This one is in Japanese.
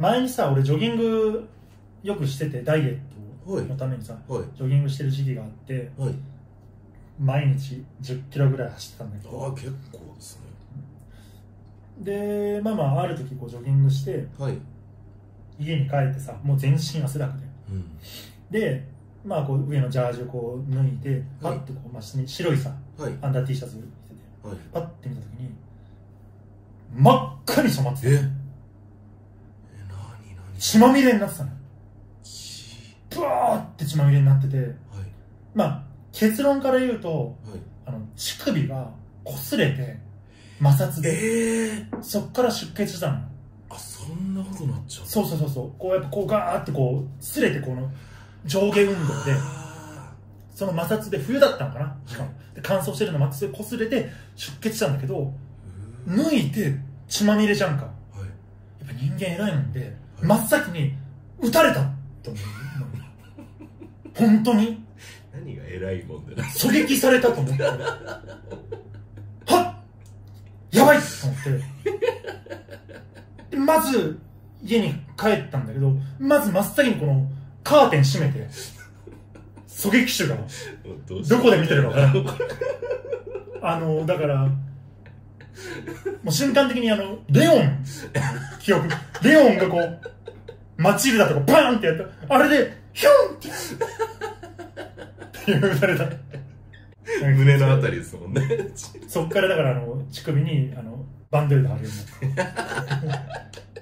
前にさ俺ジョギングよくしててダイエットはい。のためにさはい。ジョギングしてる時期があってはい。毎日1 0キロぐらい走ってたんだけど。ああ結構ですね。でまあまあある時こうジョギングしてはい。家に帰ってさもう全身汗だくで。うん。でまあこう上のジャージをこう脱いでパッてこう、まあ、下に白いさはい。アンダー T シャツ着ててはい。パッて見た時に真っ赤に染まってええ？た何何血まみれになってたの。ブワーって血まみれになってて。はい。まあ結論から言うとはい。あの乳首が擦れて摩擦で。ええそっから出血したの。あそんなことなっちゃうそうそうそうそう。こうやっぱこうガーってこう擦れてこの上下運動で。あその摩擦で冬だったのかな？しかも。で乾燥してるの摩擦で擦れて出血したんだけど脱いで血まみれじゃんか。はい。やっぱ人間偉いもんで、はい真っ先に撃たれたと思う本当に？何が偉いもんでな。狙撃されたと思って。はっ！やばいと思って。でまず家に帰ったんだけどまず真っ先にこのカーテン閉めて狙撃手がどこで見てるか分からん。あのだからもう瞬間的にあのレオン。記憶。レオンがこうマチルダとかバーンってやった。あれでヒュンって。っていう撃たれた。胸のあたりですもんね。そっからだからあの乳首にあのバンドエイド貼るようになった